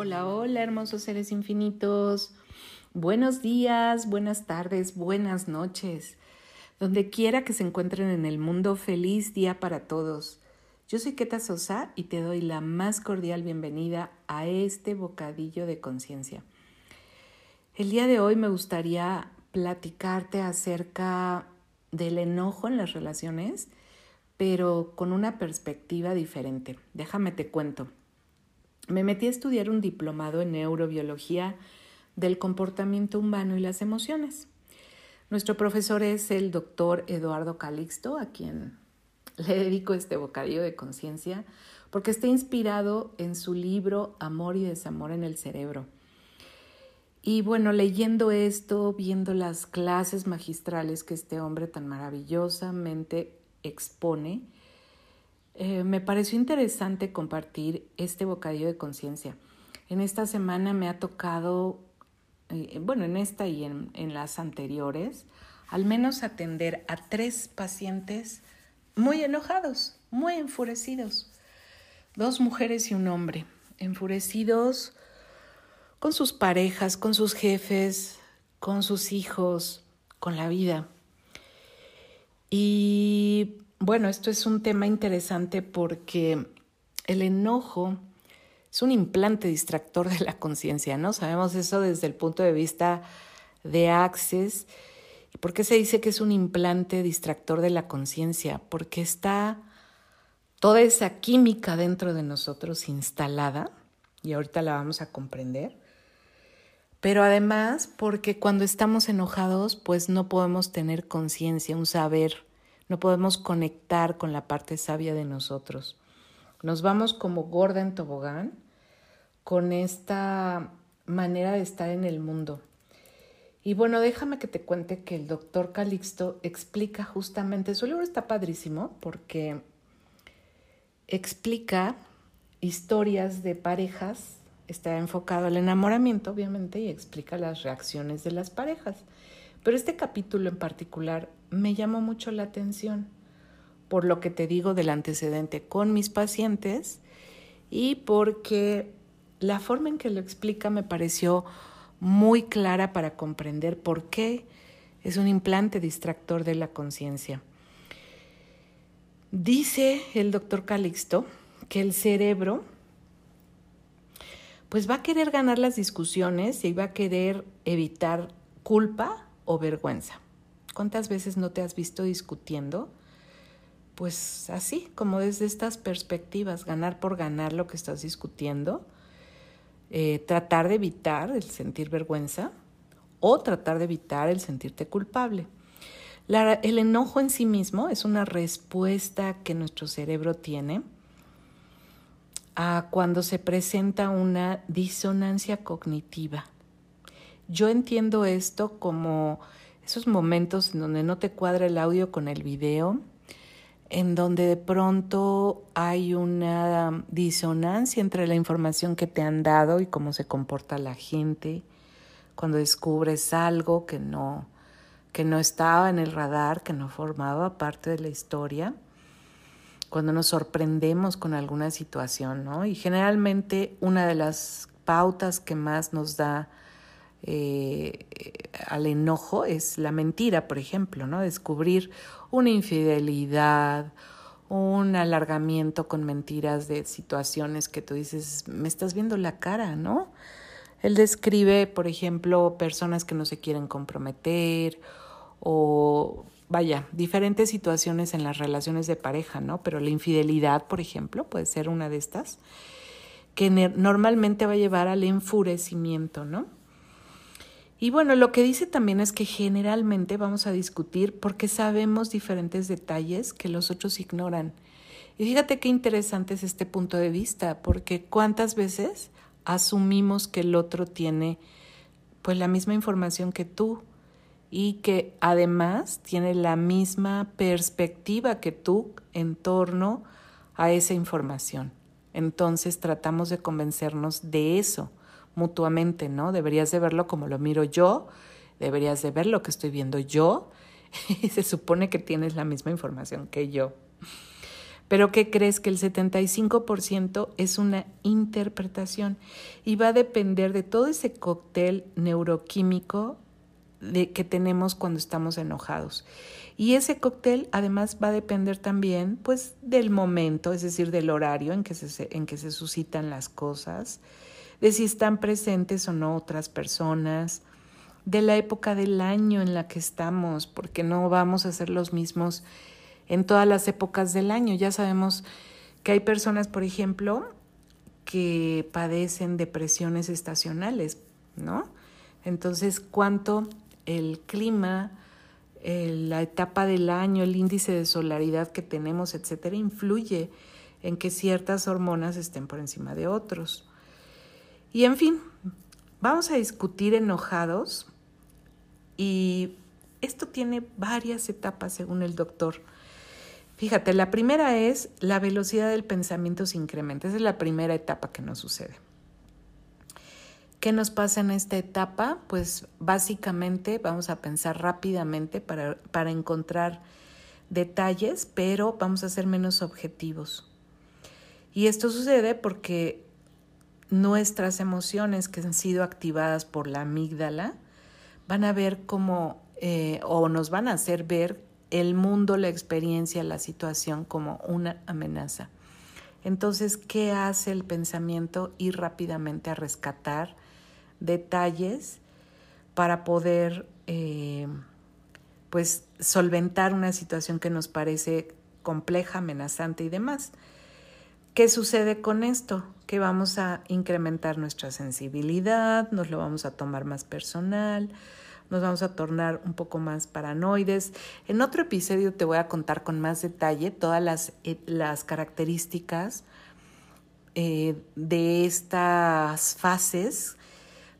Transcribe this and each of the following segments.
Hola, hola, hermosos seres infinitos. Buenos días, buenas tardes, buenas noches. Donde quiera que se encuentren en el mundo, feliz día para todos. Yo soy Keta Sosa y te doy la más cordial bienvenida a este bocadillo de conciencia. El día de hoy me gustaría platicarte acerca del enojo en las relaciones, pero con una perspectiva diferente. Déjame te cuento. Me metí a estudiar un diplomado en neurobiología del comportamiento humano y las emociones. Nuestro profesor es el doctor Eduardo Calixto, a quien le dedico este bocadillo de conciencia, porque está inspirado en su libro Amor y Desamor en el Cerebro y bueno, leyendo esto, viendo las clases magistrales que este hombre tan maravillosamente expone, eh, me pareció interesante compartir este bocadillo de conciencia. En esta semana me ha tocado, eh, bueno, en esta y en, en las anteriores, al menos atender a tres pacientes muy enojados, muy enfurecidos. Dos mujeres y un hombre, enfurecidos con sus parejas, con sus jefes, con sus hijos, con la vida. Y bueno, esto es un tema interesante porque el enojo es un implante distractor de la conciencia, ¿no? Sabemos eso desde el punto de vista de Access. ¿Por qué se dice que es un implante distractor de la conciencia? Porque está toda esa química dentro de nosotros instalada, y ahorita la vamos a comprender, pero además porque cuando estamos enojados pues no podemos tener conciencia, un saber, no podemos conectar con la parte sabia de nosotros. Nos vamos como gorda en tobogán con esta manera de estar en el mundo. Y bueno, déjame que te cuente que el doctor Calixto explica justamente, su libro está padrísimo porque explica historias de parejas está enfocado al enamoramiento, obviamente, y explica las reacciones de las parejas. Pero este capítulo en particular me llamó mucho la atención por lo que te digo del antecedente con mis pacientes y porque la forma en que lo explica me pareció muy clara para comprender por qué es un implante distractor de la conciencia. Dice el doctor Calixto que el cerebro pues va a querer ganar las discusiones y va a querer evitar culpa o vergüenza. ¿Cuántas veces no te has visto discutiendo? Pues así, como desde estas perspectivas, ganar por ganar lo que estás discutiendo, eh, tratar de evitar el sentir vergüenza o tratar de evitar el sentirte culpable. el enojo en sí mismo es una respuesta que nuestro cerebro tiene a cuando se presenta una disonancia cognitiva. Yo entiendo esto como esos momentos en donde no te cuadra el audio con el video, en donde de pronto hay una disonancia entre la información que te han dado y cómo se comporta la gente, cuando descubres algo que no, que no estaba en el radar, que no formaba parte de la historia cuando nos sorprendemos con alguna situación, ¿no? Y generalmente una de las pautas que más nos da eh, al enojo es la mentira, por ejemplo, ¿no? Descubrir una infidelidad, un alargamiento con mentiras de situaciones que tú dices, me estás viendo la cara, ¿no? Él describe, por ejemplo, personas que no se quieren comprometer o vaya, diferentes situaciones en las relaciones de pareja, ¿no? Pero la infidelidad, por ejemplo, puede ser una de estas, que normalmente va a llevar al enfurecimiento, ¿no? Y bueno, lo que dice también es que generalmente vamos a discutir porque sabemos diferentes detalles que los otros ignoran. Y fíjate qué interesante es este punto de vista, porque cuántas veces asumimos que el otro tiene pues la misma información que tú, y que además tiene la misma perspectiva que tú en torno a esa información. Entonces tratamos de convencernos de eso mutuamente, ¿no? Deberías de verlo como lo miro yo, deberías de ver lo que estoy viendo yo y se supone que tienes la misma información que yo. Pero ¿qué crees? Que el 75% es una interpretación y va a depender de todo ese cóctel neuroquímico de, que tenemos cuando estamos enojados. Y ese cóctel además va a depender también pues del momento, es decir, del horario en que se, en que se suscitan las cosas, de si están presentes o no otras personas, de la época del año en la que estamos, porque no vamos a ser los mismos en todas las épocas del año. Ya sabemos que hay personas, por ejemplo, que padecen depresiones estacionales, ¿no? Entonces, ¿cuánto el clima, la etapa del año, el índice de solaridad que tenemos, etcétera, influye en que ciertas hormonas estén por encima de otros? Y en fin, vamos a discutir enojados y esto tiene varias etapas según el doctor. Fíjate, la primera es la velocidad del pensamiento se incrementa. Esa es la primera etapa que nos sucede. ¿Qué nos pasa en esta etapa? Pues básicamente vamos a pensar rápidamente para, para encontrar detalles, pero vamos a ser menos objetivos. Y esto sucede porque nuestras emociones que han sido activadas por la amígdala van a ver cómo, eh, o nos van a hacer ver el mundo, la experiencia, la situación como una amenaza. Entonces, ¿qué hace el pensamiento? Ir rápidamente a rescatar detalles para poder, eh, pues, solventar una situación que nos parece compleja, amenazante y demás. ¿Qué sucede con esto? Que vamos a incrementar nuestra sensibilidad, nos lo vamos a tomar más personal, nos vamos a tornar un poco más paranoides. En otro episodio te voy a contar con más detalle todas las, eh, características eh, de estas fases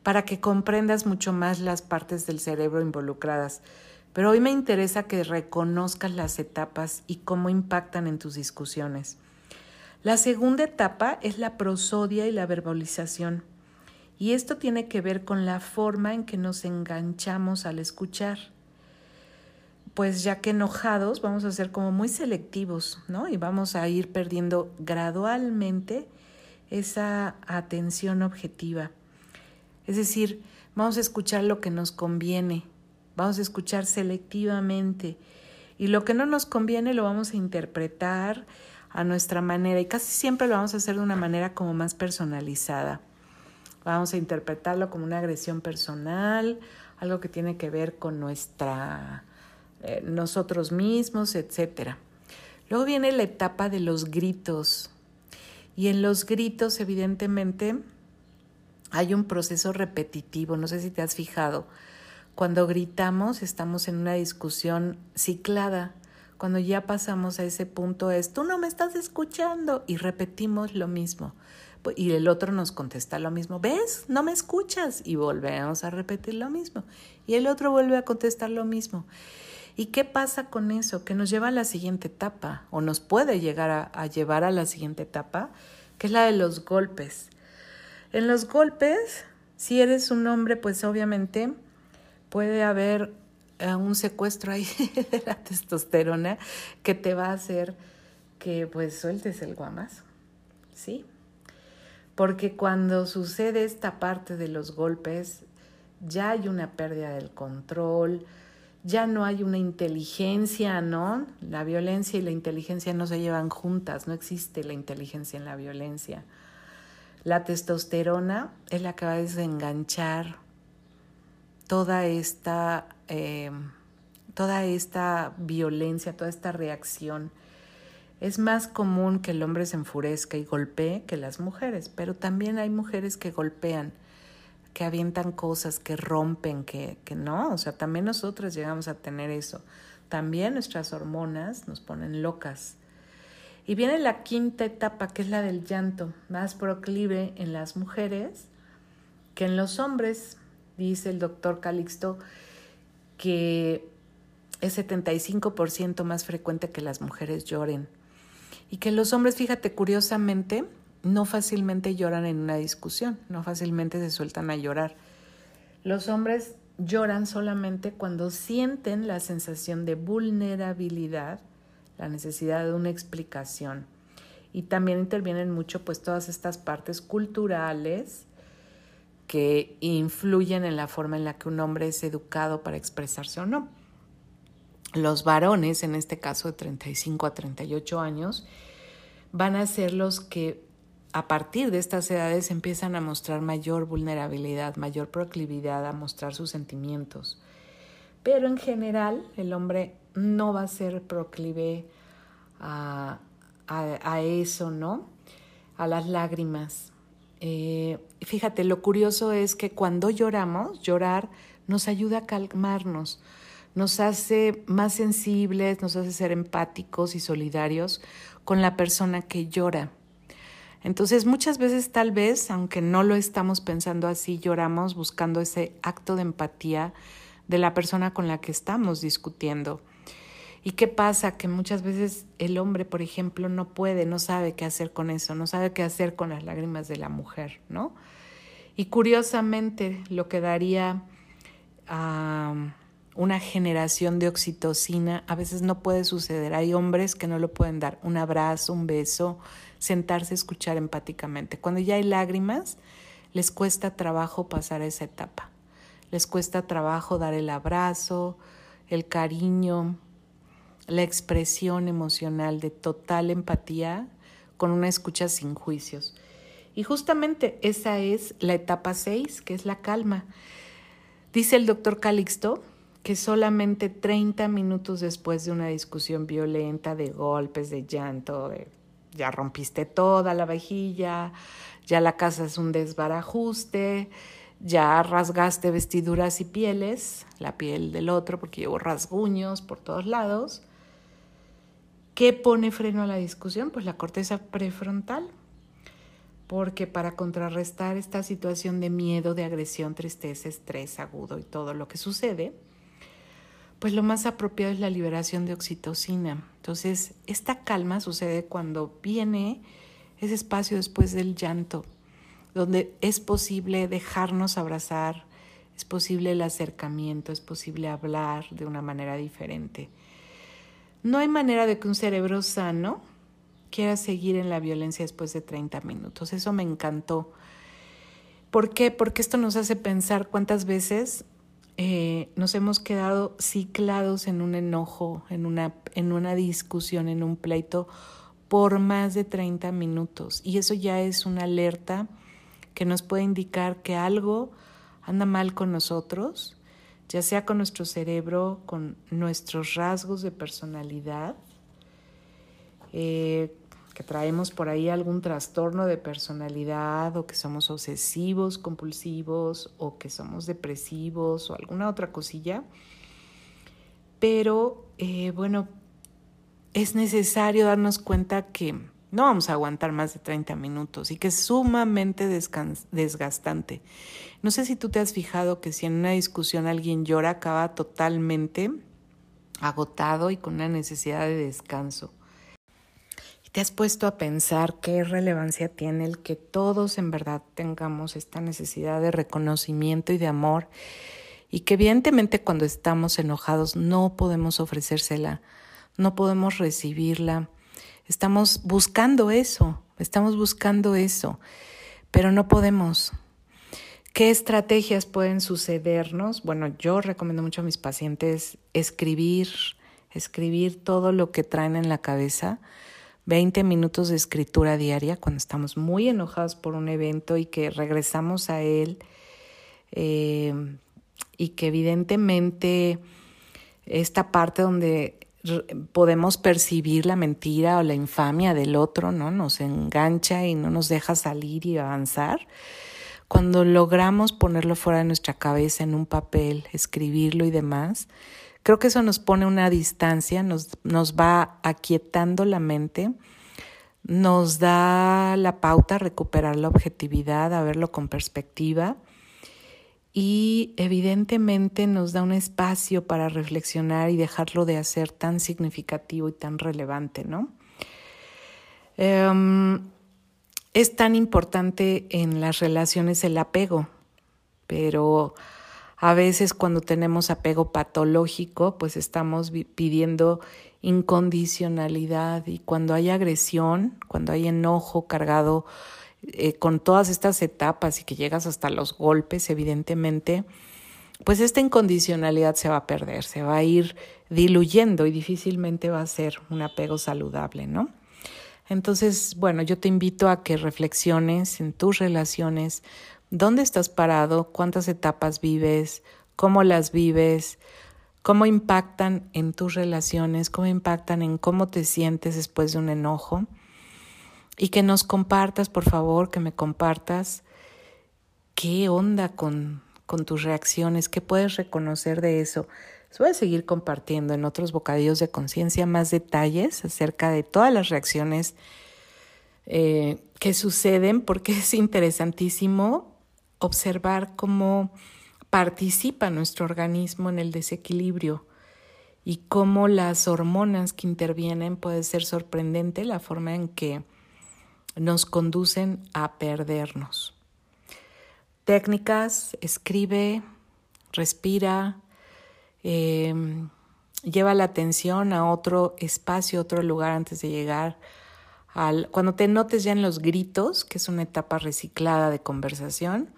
para que comprendas mucho más las partes del cerebro involucradas. Pero hoy me interesa que reconozcas las etapas y cómo impactan en tus discusiones. La segunda etapa es la prosodia y la verbalización. Y esto tiene que ver con la forma en que nos enganchamos al escuchar. Pues ya que enojados vamos a ser como muy selectivos, ¿no? Y vamos a ir perdiendo gradualmente esa atención objetiva. Es decir, vamos a escuchar lo que nos conviene, vamos a escuchar selectivamente y lo que no nos conviene lo vamos a interpretar a nuestra manera y casi siempre lo vamos a hacer de una manera como más personalizada. Vamos a interpretarlo como una agresión personal, algo que tiene que ver con nuestra eh, nosotros mismos, etc. Luego viene la etapa de los gritos. Y en los gritos, evidentemente, hay un proceso repetitivo. No sé si te has fijado. Cuando gritamos, estamos en una discusión ciclada. Cuando ya pasamos a ese punto es, tú no me estás escuchando y repetimos lo mismo. Y el otro nos contesta lo mismo, ¿ves? No me escuchas. Y volvemos a repetir lo mismo. Y el otro vuelve a contestar lo mismo. ¿Y qué pasa con eso? Que nos lleva a la siguiente etapa, o nos puede llegar a, llevar a la siguiente etapa, que es la de los golpes. En los golpes, si eres un hombre, pues obviamente puede haber un secuestro ahí de la testosterona que te va a hacer que pues sueltes el guamazo, ¿sí? porque cuando sucede esta parte de los golpes, ya hay una pérdida del control, ya no hay una inteligencia, ¿no? La violencia y la inteligencia no se llevan juntas, no existe la inteligencia en la violencia. La testosterona es la que va a desenganchar toda esta, eh, toda esta violencia, toda esta reacción es más común que el hombre se enfurezca y golpee que las mujeres, pero también hay mujeres que golpean, que avientan cosas, que rompen, que, que no, o sea, también nosotras llegamos a tener eso. También nuestras hormonas nos ponen locas. Y viene la quinta etapa, que es la del llanto, más proclive en las mujeres que en los hombres, dice el doctor Calixto, que es 75% más frecuente que las mujeres lloren y que los hombres, fíjate, curiosamente, no fácilmente lloran en una discusión, no fácilmente se sueltan a llorar. Los hombres lloran solamente cuando sienten la sensación de vulnerabilidad, la necesidad de una explicación. Y también intervienen mucho pues todas estas partes culturales que influyen en la forma en la que un hombre es educado para expresarse o no. Los varones, en este caso de 35 a 38 años, van a ser los que a partir de estas edades empiezan a mostrar mayor vulnerabilidad, mayor proclividad a mostrar sus sentimientos. Pero en general el hombre no va a ser proclive a, eso, ¿no? A las lágrimas. Eh, fíjate, lo curioso es que cuando lloramos, llorar nos ayuda a calmarnos, nos hace más sensibles, nos hace ser empáticos y solidarios con la persona que llora. Entonces muchas veces tal vez, aunque no lo estamos pensando así, lloramos buscando ese acto de empatía de la persona con la que estamos discutiendo. ¿Y qué pasa? Que muchas veces el hombre, por ejemplo, no puede, no sabe qué hacer con eso, no sabe qué hacer con las lágrimas de la mujer, ¿no? Y curiosamente lo que daría a una generación de oxitocina a veces no puede suceder. Hay hombres que no lo pueden dar, un abrazo, un beso, sentarse escuchar empáticamente. Cuando ya hay lágrimas, les cuesta trabajo pasar esa etapa. Les cuesta trabajo dar el abrazo, el cariño, la expresión emocional de total empatía con una escucha sin juicios. Y justamente esa es la etapa 6, que es la calma. Dice el doctor Calixto que solamente 30 minutos después de una discusión violenta, de golpes, de llanto, ya rompiste toda la vajilla, ya la casa es un desbarajuste, ya rasgaste vestiduras y pieles, la piel del otro, porque llevo rasguños por todos lados. ¿Qué pone freno a la discusión? Pues la corteza prefrontal. Porque para contrarrestar esta situación de miedo, de agresión, tristeza, estrés agudo y todo lo que sucede, pues lo más apropiado es la liberación de oxitocina. Entonces, esta calma sucede cuando viene ese espacio después del llanto, donde es posible dejarnos abrazar, es posible el acercamiento, es posible hablar de una manera diferente. No hay manera de que un cerebro sano quiera seguir en la violencia después de 30 minutos. Eso me encantó. ¿Por qué? Porque esto nos hace pensar cuántas veces eh, nos hemos quedado ciclados en un enojo, en una, en una discusión, en un pleito por más de 30 minutos. Y eso ya es una alerta que nos puede indicar que algo anda mal con nosotros, ya sea con nuestro cerebro, con nuestros rasgos de personalidad, eh, que traemos por ahí algún trastorno de personalidad o que somos obsesivos, compulsivos o que somos depresivos o alguna otra cosilla. Pero eh, bueno, es necesario darnos cuenta que no vamos a aguantar más de 30 minutos y que es sumamente desgastante. No sé si tú te has fijado que si en una discusión alguien llora, acaba totalmente agotado y con una necesidad de descanso. ¿Te has puesto a pensar qué relevancia tiene el que todos en verdad tengamos esta necesidad de reconocimiento y de amor? Y que evidentemente cuando estamos enojados no podemos ofrecérsela, no podemos recibirla Estamos buscando eso, estamos buscando eso, pero no podemos. ¿Qué estrategias pueden sucedernos? Bueno, yo recomiendo mucho a mis pacientes escribir, escribir todo lo que traen en la cabeza. 20 minutos de escritura diaria cuando estamos muy enojados por un evento y que regresamos a él eh, y que evidentemente esta parte donde podemos percibir la mentira o la infamia del otro, ¿no? Nos engancha y no nos deja salir y avanzar. Cuando logramos ponerlo fuera de nuestra cabeza en un papel, escribirlo y demás, creo que eso nos pone una distancia, nos, nos va aquietando la mente, nos da la pauta a recuperar la objetividad, a verlo con perspectiva y evidentemente nos da un espacio para reflexionar y dejarlo de hacer tan significativo y tan relevante, ¿no? Em, es tan importante en las relaciones el apego, pero A veces cuando tenemos apego patológico, pues estamos pidiendo incondicionalidad y cuando hay agresión, cuando hay enojo cargado eh, con todas estas etapas y que llegas hasta los golpes, evidentemente, pues esta incondicionalidad se va a perder, se va a ir diluyendo y difícilmente va a ser un apego saludable, ¿no? Entonces, bueno, yo te invito a que reflexiones en tus relaciones, dónde estás parado, cuántas etapas vives, cómo las vives, cómo impactan en tus relaciones, cómo impactan en cómo te sientes después de un enojo. Y que nos compartas, por favor, que me compartas qué onda con, con tus reacciones, qué puedes reconocer de eso. Voy a seguir compartiendo en otros bocadillos de conciencia más detalles acerca de todas las reacciones eh, que suceden, porque es interesantísimo observar cómo participa nuestro organismo en el desequilibrio y cómo las hormonas que intervienen puede ser sorprendente la forma en que nos conducen a perdernos. Técnicas, escribe, respira, em, lleva la atención a otro espacio, otro lugar antes de llegar al... Cuando te notes ya en los gritos, que es una etapa reciclada de conversación,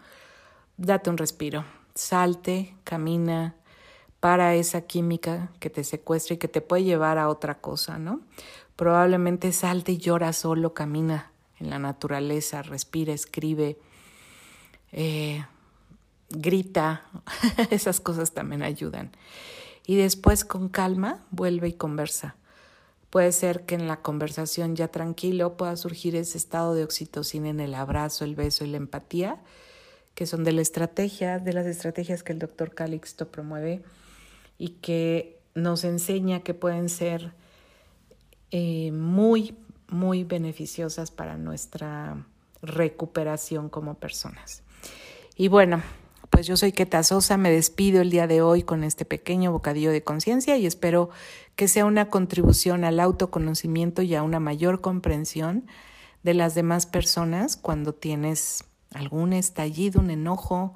date un respiro, salte, camina, para esa química que te secuestra y que te puede llevar a otra cosa, ¿no? Probablemente salte y llora solo, camina en la naturaleza, respira, escribe, eh, grita, esas cosas también ayudan. Y después con calma vuelve y conversa. Puede ser que en la conversación ya tranquilo pueda surgir ese estado de oxitocina en el abrazo, el beso y la empatía que son de la estrategia, de las estrategias que el doctor Calixto promueve y que nos enseña que pueden ser eh, muy, muy beneficiosas para nuestra recuperación como personas. Y bueno, pues yo soy Keta Sosa, me despido el día de hoy con este pequeño bocadillo de conciencia y espero que sea una contribución al autoconocimiento y a una mayor comprensión de las demás personas cuando tienes algún estallido, un enojo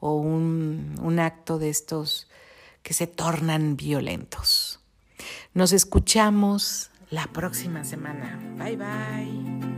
o un, un acto de estos que se tornan violentos. Nos escuchamos la próxima semana. Bye bye.